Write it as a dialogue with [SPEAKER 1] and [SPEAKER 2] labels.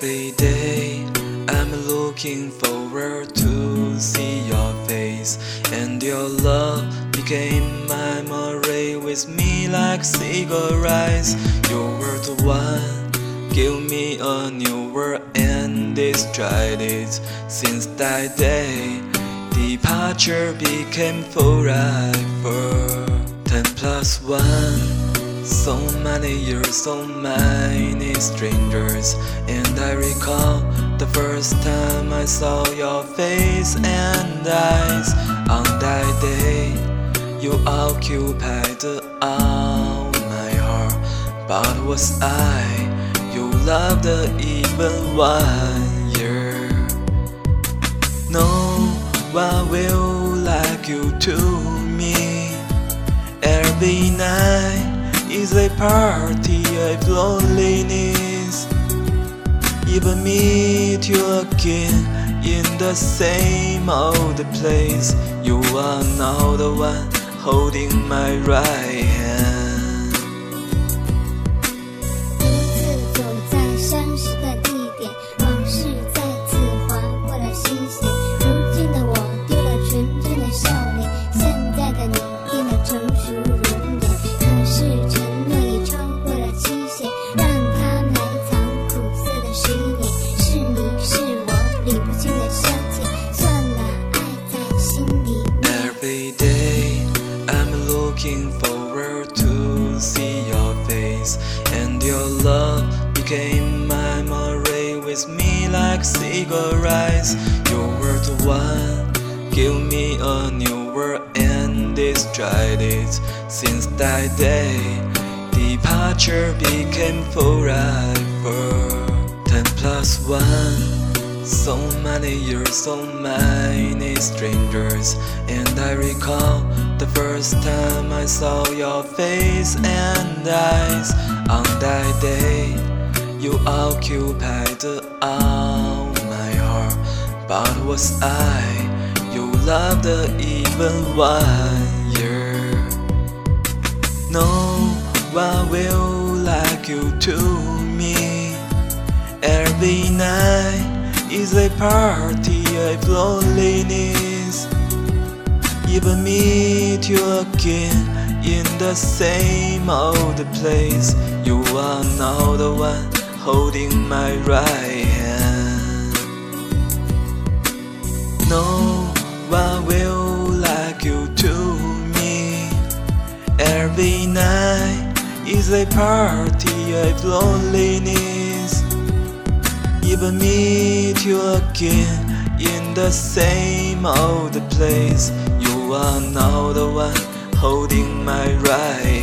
[SPEAKER 1] Every day. I'm looking forward to see your face. And your love became my memory with me like cigarettes. You were the one, give me a new world and this tried it Since that day, departure became forever. Ten plus one so many years, so many strangers, and I recall the first time I saw your face and eyes on that day. You occupied all my heart, but was I? You loved even one year. No one will like you to me. Every night is a party of loneliness even meet you again in the same old place. You are now the one holding my right hand. Like cigarettes. You were the one give me a new world and destroyed it. Since that day departure became forever. Ten plus one. So many years, so many strangers, and I recall the first time I saw your face and eyes. On that day. You occupied my heart, but was I? You loved even one year. No one will like you to me. Every night is a party of loneliness. Even meet you again in the same old place. You are now the one holding my right hand. Is a party of loneliness. Even meet you again in the same old place. You are now the one holding my right